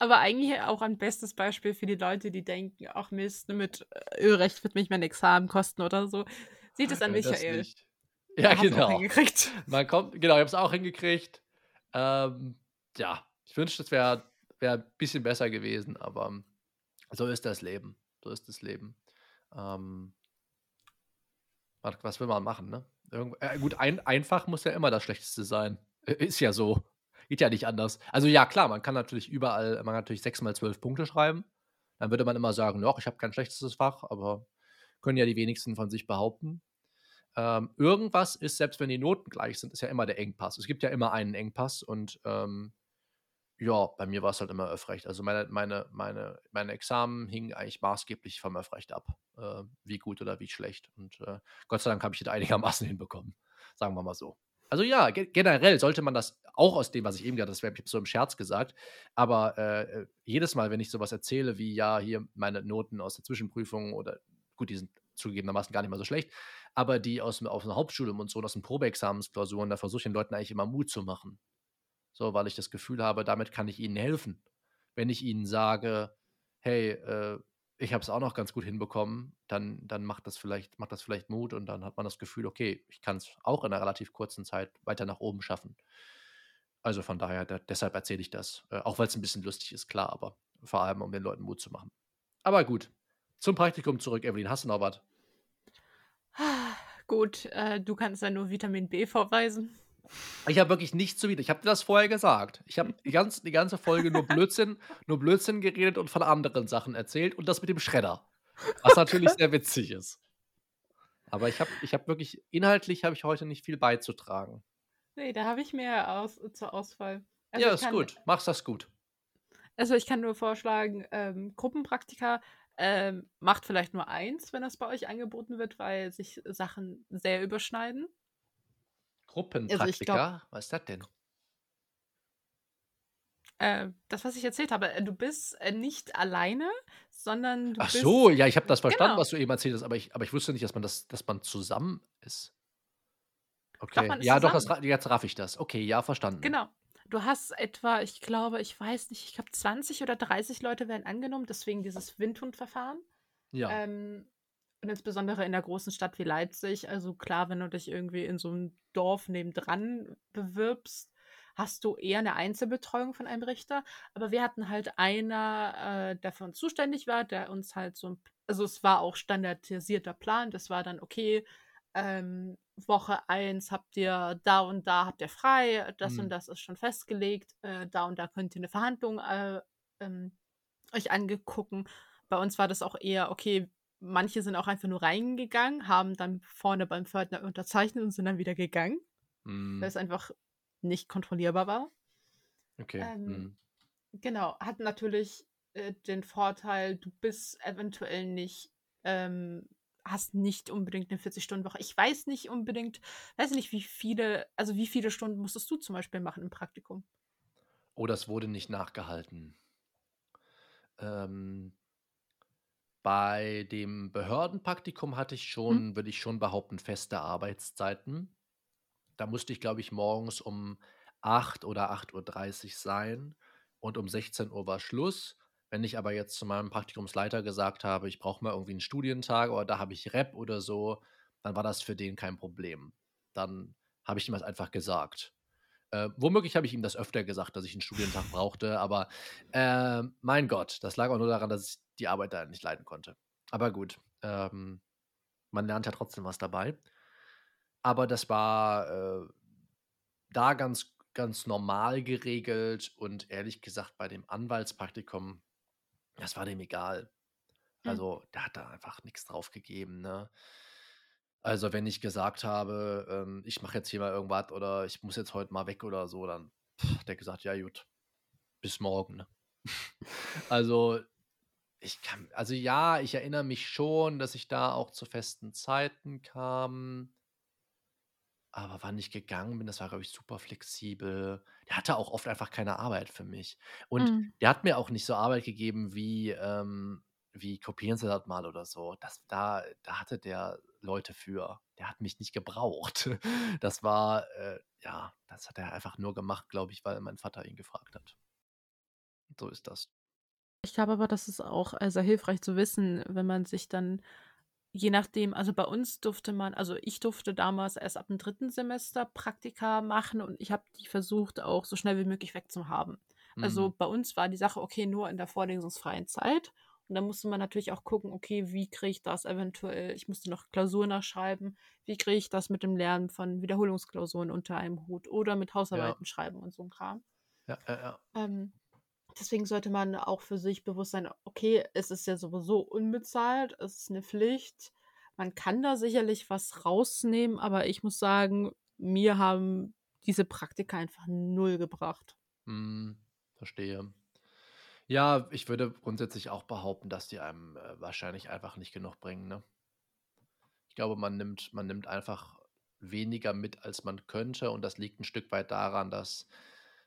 Aber eigentlich auch ein bestes Beispiel für die Leute, die denken, ach Mist, mit äh, Ölrecht wird mich mein Examen kosten oder so. Sieht es an Michael. Ja, genau. Man kommt, genau, ich habe es auch hingekriegt. Ähm, ja, ich wünschte, es wäre wär ein bisschen besser gewesen, aber so ist das Leben. So ist das Leben. Ähm, was, will man machen, ne? Irgend, äh, gut, ein, einfach muss ja immer das Schlechteste sein. Ist ja so. Geht ja nicht anders. Also ja, klar, man kann natürlich überall, man kann natürlich 6 mal 12 Punkte schreiben. Dann würde man immer sagen, doch, ich habe kein schlechtestes Fach, aber können ja die wenigsten von sich behaupten. Ähm, irgendwas ist, selbst wenn die Noten gleich sind, ist ja immer der Engpass. Es gibt ja immer einen Engpass und ähm, ja, bei mir war es halt immer Öffrecht. Also meine, meine, meine, meine Examen hingen eigentlich maßgeblich vom Öffrecht ab, äh, wie gut oder wie schlecht. Und äh, Gott sei Dank habe ich das einigermaßen <laughs> hinbekommen. Sagen wir mal so. Also ja, ge generell sollte man das auch aus dem, was ich eben gesagt habe, das habe ich so im Scherz gesagt, aber äh, äh, jedes Mal, wenn ich sowas erzähle, wie ja, hier meine Noten aus der Zwischenprüfung oder gut, die sind zugegebenermaßen gar nicht mal so schlecht, aber die aus, aus dem Hauptstudium und so, aus den Probeexamensklausuren, da versuche ich den Leuten eigentlich immer Mut zu machen. So, weil ich das Gefühl habe, damit kann ich ihnen helfen. Wenn ich ihnen sage, hey, äh, ich habe es auch noch ganz gut hinbekommen, dann, dann macht, das vielleicht, macht das vielleicht Mut und dann hat man das Gefühl, okay, ich kann es auch in einer relativ kurzen Zeit weiter nach oben schaffen. Also von daher, da, deshalb erzähle ich das. Äh, auch weil es ein bisschen lustig ist, klar, aber vor allem, um den Leuten Mut zu machen. Aber gut, zum Praktikum zurück, Evelyn. Hast du noch was? Gut, äh, du kannst ja nur Vitamin B vorweisen. Ich habe wirklich nichts zu wieder. Ich habe dir das vorher gesagt. Ich habe die, ganz, die ganze Folge nur <laughs> Blödsinn, nur Blödsinn geredet und von anderen Sachen erzählt und das mit dem Schredder. Was natürlich sehr witzig ist. Aber ich habe ich hab wirklich, inhaltlich habe ich heute nicht viel beizutragen. Nee, da habe ich mehr aus, zur Auswahl. Also ja, ist kann, gut. Machst das gut. Also ich kann nur vorschlagen, ähm, Gruppenpraktika ähm, macht vielleicht nur eins, wenn das bei euch angeboten wird, weil sich Sachen sehr überschneiden. Gruppenpraktika? Also glaub, Was ist das denn? Äh, das, was ich erzählt habe, äh, du bist äh, nicht alleine, sondern du Ach bist. so, ja, ich habe das verstanden, genau. was du eben erzählt hast, aber ich, aber ich wusste nicht, dass man das, dass man zusammen ist. Okay. Doch, ja, zusammen. doch, das, jetzt raff ich das. Okay, ja, verstanden. Genau. Du hast etwa, ich glaube, ich weiß nicht, ich glaube 20 oder 30 Leute werden angenommen, deswegen dieses Windhundverfahren. Ja. Ähm, und insbesondere in der großen Stadt wie Leipzig. Also klar, wenn du dich irgendwie in so einem Dorf nebendran bewirbst, hast du eher eine Einzelbetreuung von einem Richter. Aber wir hatten halt einer, äh, der für uns zuständig war, der uns halt so, also es war auch standardisierter Plan. Das war dann, okay, ähm, Woche 1 habt ihr da und da habt ihr frei, das mhm. und das ist schon festgelegt, äh, da und da könnt ihr eine Verhandlung äh, ähm, euch angegucken. Bei uns war das auch eher, okay, manche sind auch einfach nur reingegangen, haben dann vorne beim Pförtner unterzeichnet und sind dann wieder gegangen, mhm. weil es einfach nicht kontrollierbar war. Okay. Ähm, mhm. Genau, hat natürlich äh, den Vorteil, du bist eventuell nicht ähm, hast nicht unbedingt eine 40-Stunden-Woche. Ich weiß nicht unbedingt, weiß nicht, wie viele, also wie viele Stunden musstest du zum Beispiel machen im Praktikum? Oh, das wurde nicht nachgehalten. Ähm, bei dem Behördenpraktikum hatte ich schon, hm? würde ich schon behaupten, feste Arbeitszeiten. Da musste ich, glaube ich, morgens um 8 oder 8.30 Uhr sein und um 16 Uhr war Schluss. Wenn ich aber jetzt zu meinem Praktikumsleiter gesagt habe, ich brauche mal irgendwie einen Studientag oder da habe ich Rep oder so, dann war das für den kein Problem. Dann habe ich ihm das einfach gesagt. Äh, womöglich habe ich ihm das öfter gesagt, dass ich einen Studientag brauchte, aber äh, mein Gott, das lag auch nur daran, dass ich die Arbeit da nicht leiden konnte. Aber gut, ähm, man lernt ja trotzdem was dabei. Aber das war äh, da ganz, ganz normal geregelt und ehrlich gesagt bei dem Anwaltspraktikum das war dem egal. Mhm. Also, der hat da einfach nichts drauf gegeben, ne? Also, wenn ich gesagt habe, ähm, ich mache jetzt hier mal irgendwas oder ich muss jetzt heute mal weg oder so, dann hat der gesagt, ja gut, bis morgen, ne? <laughs> Also, ich kann also ja, ich erinnere mich schon, dass ich da auch zu festen Zeiten kam. Aber wann ich gegangen bin, das war, glaube ich, super flexibel. Der hatte auch oft einfach keine Arbeit für mich. Und Mhm. der hat mir auch nicht so Arbeit gegeben wie, ähm, wie kopieren Sie das mal oder so. Das, da, da hatte der Leute für. Der hat mich nicht gebraucht. <laughs> Das war, äh, ja, das hat er einfach nur gemacht, glaube ich, weil mein Vater ihn gefragt hat. So ist das. Ich glaube aber, das ist auch äh, sehr hilfreich zu wissen, wenn man sich dann Je nachdem, also bei uns durfte man, also ich durfte damals erst ab dem dritten Semester Praktika machen und ich habe die versucht auch so schnell wie möglich wegzuhaben. Also mhm. bei uns war die Sache, okay, nur in der vorlesungsfreien Zeit. Und dann musste man natürlich auch gucken, okay, wie kriege ich das eventuell? Ich musste noch Klausuren nachschreiben. Wie kriege ich das mit dem Lernen von Wiederholungsklausuren unter einem Hut oder mit Hausarbeiten ja. schreiben und so ein Kram? Ja, ja, ja. Ähm, Deswegen sollte man auch für sich bewusst sein, okay, es ist ja sowieso unbezahlt, es ist eine Pflicht. Man kann da sicherlich was rausnehmen, aber ich muss sagen, mir haben diese Praktika einfach null gebracht. Hm, verstehe. Ja, ich würde grundsätzlich auch behaupten, dass die einem äh, wahrscheinlich einfach nicht genug bringen. Ne? Ich glaube, man nimmt, man nimmt einfach weniger mit, als man könnte. Und das liegt ein Stück weit daran, dass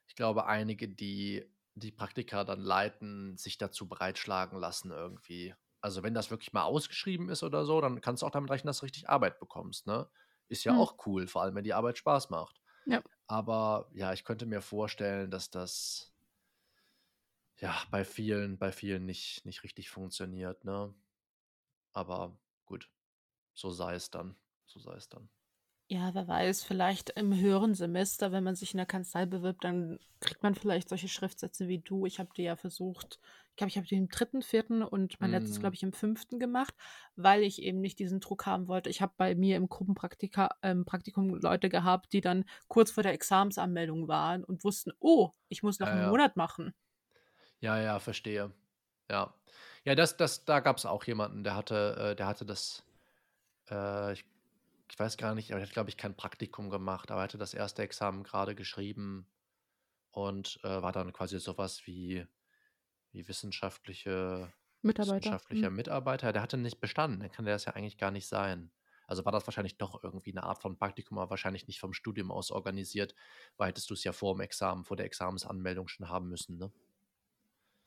ich glaube, einige, die die Praktika dann leiten, sich dazu breitschlagen lassen irgendwie. Also wenn das wirklich mal ausgeschrieben ist oder so, dann kannst du auch damit rechnen, dass du richtig Arbeit bekommst. Ne? Ist ja hm. auch cool, vor allem wenn die Arbeit Spaß macht. Ja. Aber ja, ich könnte mir vorstellen, dass das ja bei vielen, bei vielen nicht, nicht richtig funktioniert, ne? Aber gut, so sei es dann. So sei es dann. Ja, wer weiß, vielleicht im höheren Semester, wenn man sich in der Kanzlei bewirbt, dann kriegt man vielleicht solche Schriftsätze wie du. Ich habe die ja versucht, ich glaube, ich habe die im dritten, vierten und mein letztes, glaube mhm. ich, im fünften gemacht, weil ich eben nicht diesen Druck haben wollte. Ich habe bei mir im Gruppenpraktika, ähm, Praktikum Leute gehabt, die dann kurz vor der Examensanmeldung waren und wussten, oh, ich muss noch Ja, einen ja. Monat machen. Ja, ja, verstehe. Ja. Ja, das, das, da gab es auch jemanden, der hatte, äh, der hatte das, äh, ich ich weiß gar nicht, aber er hat, glaube ich, kein Praktikum gemacht, aber er hatte das erste Examen gerade geschrieben und äh, war dann quasi sowas wie, wie wissenschaftliche, Mitarbeiter. wissenschaftlicher Mhm. Mitarbeiter. Der hatte nicht bestanden, dann kann der das ja eigentlich gar nicht sein. Also war das wahrscheinlich doch irgendwie eine Art von Praktikum, aber wahrscheinlich nicht vom Studium aus organisiert, weil hättest du es ja vor dem Examen, vor der Examensanmeldung schon haben müssen, ne?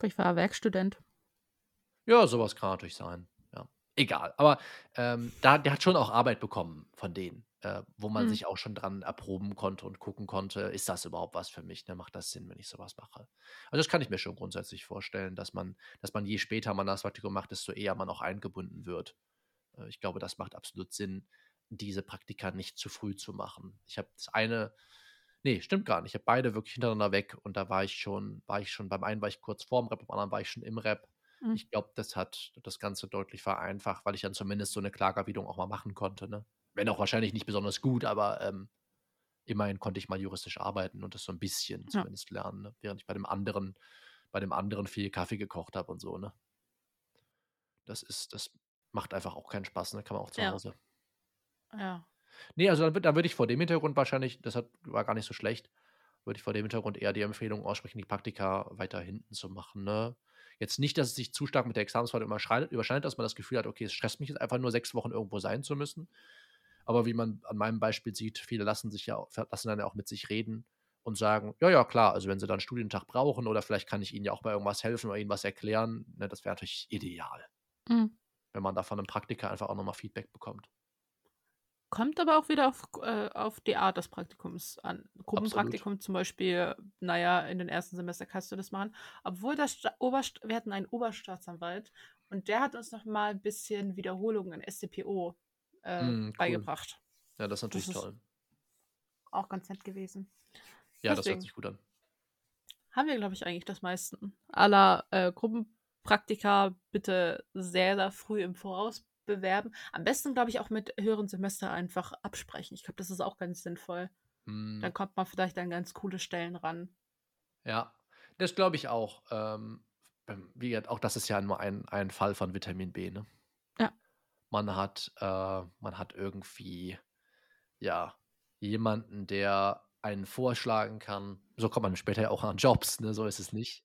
Ich war Werkstudent. Ja, sowas kann natürlich sein. Egal, aber ähm, da, der hat schon auch Arbeit bekommen von denen, äh, wo man Mhm. sich auch schon dran erproben konnte und gucken konnte, ist das überhaupt was für mich? Ne? Macht das Sinn, wenn ich sowas mache? Also das kann ich mir schon grundsätzlich vorstellen, dass man, dass man je später man das Praktikum macht, desto eher man auch eingebunden wird. Äh, ich glaube, das macht absolut Sinn, diese Praktika nicht zu früh zu machen. Ich habe das eine, nee, stimmt gar nicht. Ich habe beide wirklich hintereinander weg und da war ich schon, war ich schon, beim einen war ich kurz vorm Rep, beim anderen war ich schon im Rep. Mhm. Ich glaube, das hat das Ganze deutlich vereinfacht, weil ich dann zumindest so eine Klagerwiedung auch mal machen konnte, ne? Wenn auch wahrscheinlich nicht besonders gut, aber, ähm, immerhin konnte ich mal juristisch arbeiten und das so ein bisschen Ja. zumindest lernen, ne? Während ich bei dem anderen bei dem anderen viel Kaffee gekocht habe und so, ne? Das ist das macht einfach auch keinen Spaß, ne? Kann man auch zu Ja. Hause. Ja. Ne, also dann würd dann würde ich vor dem Hintergrund wahrscheinlich das hat war gar nicht so schlecht, würde ich vor dem Hintergrund eher die Empfehlung aussprechen, die Praktika weiter hinten zu machen, ne? Jetzt nicht, dass es sich zu stark mit der überschneidet, überschneidet, dass man das Gefühl hat, okay, es stresst mich jetzt einfach nur sechs Wochen irgendwo sein zu müssen. Aber wie man an meinem Beispiel sieht, viele lassen sich ja lassen dann ja auch mit sich reden und sagen, ja, ja, klar, also wenn sie dann einen Studientag brauchen oder vielleicht kann ich ihnen ja auch bei irgendwas helfen oder ihnen was erklären, ne, das wäre natürlich ideal. Mhm. Wenn man da von einem Praktiker einfach auch nochmal Feedback bekommt. Kommt aber auch wieder auf, äh, auf die Art des Praktikums an. Gruppenpraktikum Absolut. zum Beispiel, naja, in den ersten Semester kannst du das machen. Obwohl das Sta Oberst wir hatten einen Oberstaatsanwalt und der hat uns noch mal ein bisschen Wiederholungen an StPO äh, mm, cool. beigebracht. Ja, das ist natürlich das ist toll. Auch ganz nett gewesen. Ja, Deswegen das hört sich gut an. Haben wir, glaube ich, eigentlich das meisten. Aller äh, Gruppenpraktika bitte sehr, sehr früh im Voraus bewerben. Am besten, glaube ich, auch mit höheren Semester einfach absprechen. Ich glaube, das ist auch ganz sinnvoll. Hm. Dann kommt man vielleicht an ganz coole Stellen ran. Ja, das glaube ich auch. Ähm, wie gesagt, auch das ist ja nur ein, ein Fall von Vitamin B, ne? Ja. Man hat, äh, man hat irgendwie, ja, jemanden, der einen vorschlagen kann. So kommt man später ja auch an Jobs, ne? So ist es nicht.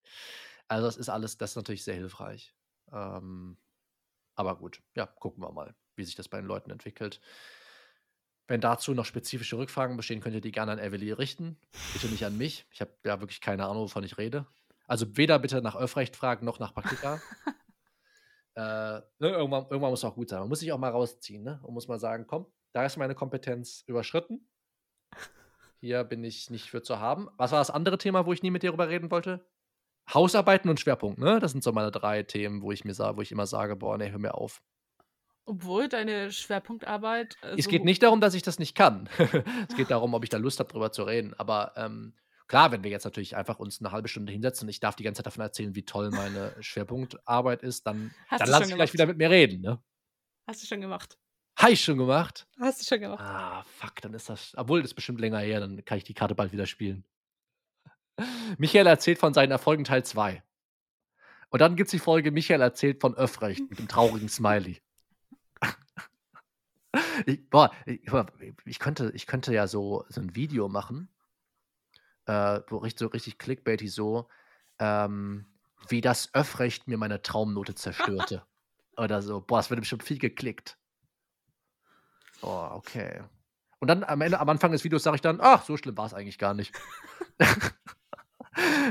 Also das ist alles, das ist natürlich sehr hilfreich. Ähm, aber gut, ja, gucken wir mal, wie sich das bei den Leuten entwickelt. Wenn dazu noch spezifische Rückfragen bestehen, könnt ihr die gerne an Evely richten. Bitte nicht an mich. Ich habe ja wirklich keine Ahnung, wovon ich rede. Also weder bitte nach Öffrecht fragen, noch nach Praktika. <laughs> äh, ne, irgendwann, irgendwann muss es auch gut sein. Man muss sich auch mal rausziehen ne? und muss mal sagen, komm, da ist meine Kompetenz überschritten. Hier bin ich nicht für zu haben. Was war das andere Thema, wo ich nie mit dir drüber reden wollte? Hausarbeiten und Schwerpunkt, ne? Das sind so meine drei Themen, wo ich mir wo ich immer sage, boah, ne, hör mir auf. Obwohl deine Schwerpunktarbeit. Äh, es geht nicht darum, dass ich das nicht kann. <laughs> es geht darum, ob ich da Lust habe, drüber zu reden. Aber ähm, klar, wenn wir jetzt natürlich einfach uns eine halbe Stunde hinsetzen und ich darf die ganze Zeit davon erzählen, wie toll meine <laughs> Schwerpunktarbeit ist, dann, dann lass ich gleich wieder mit mir reden, ne? Hast du schon gemacht. Ich schon gemacht? Hast du schon gemacht. Ah, fuck, dann ist das. Obwohl, das ist bestimmt länger her, dann kann ich die Karte bald wieder spielen. Michael erzählt von seinen Erfolgen Teil 2. Und dann gibt es die Folge Michael erzählt von Öffrecht mit dem traurigen Smiley. <laughs> ich, boah, ich, ich, könnte, ich könnte ja so, so ein Video machen, äh, wo richtig, so richtig clickbaity so, ähm, wie das Öffrecht mir meine Traumnote zerstörte. <laughs> Oder so. Boah, das wird bestimmt viel geklickt. Oh, okay. Und dann am Ende, am Anfang des Videos sage ich dann, ach, so schlimm war es eigentlich gar nicht. <laughs>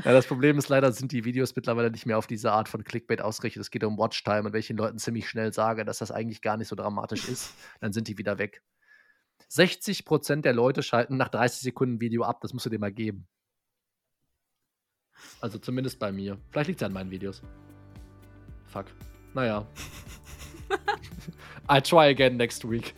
ja, das Problem ist leider, sind die Videos mittlerweile nicht mehr auf diese Art von Clickbait ausgerichtet. Es geht um Watchtime und welchen Leuten ziemlich schnell sage, dass das eigentlich gar nicht so dramatisch ist, <laughs> dann sind die wieder weg. 60% der Leute schalten nach 30 Sekunden Video ab. Das musst du dir mal geben. Also zumindest bei mir. Vielleicht liegt es an meinen Videos. Fuck. Naja. <laughs> <laughs> I'll try again next week.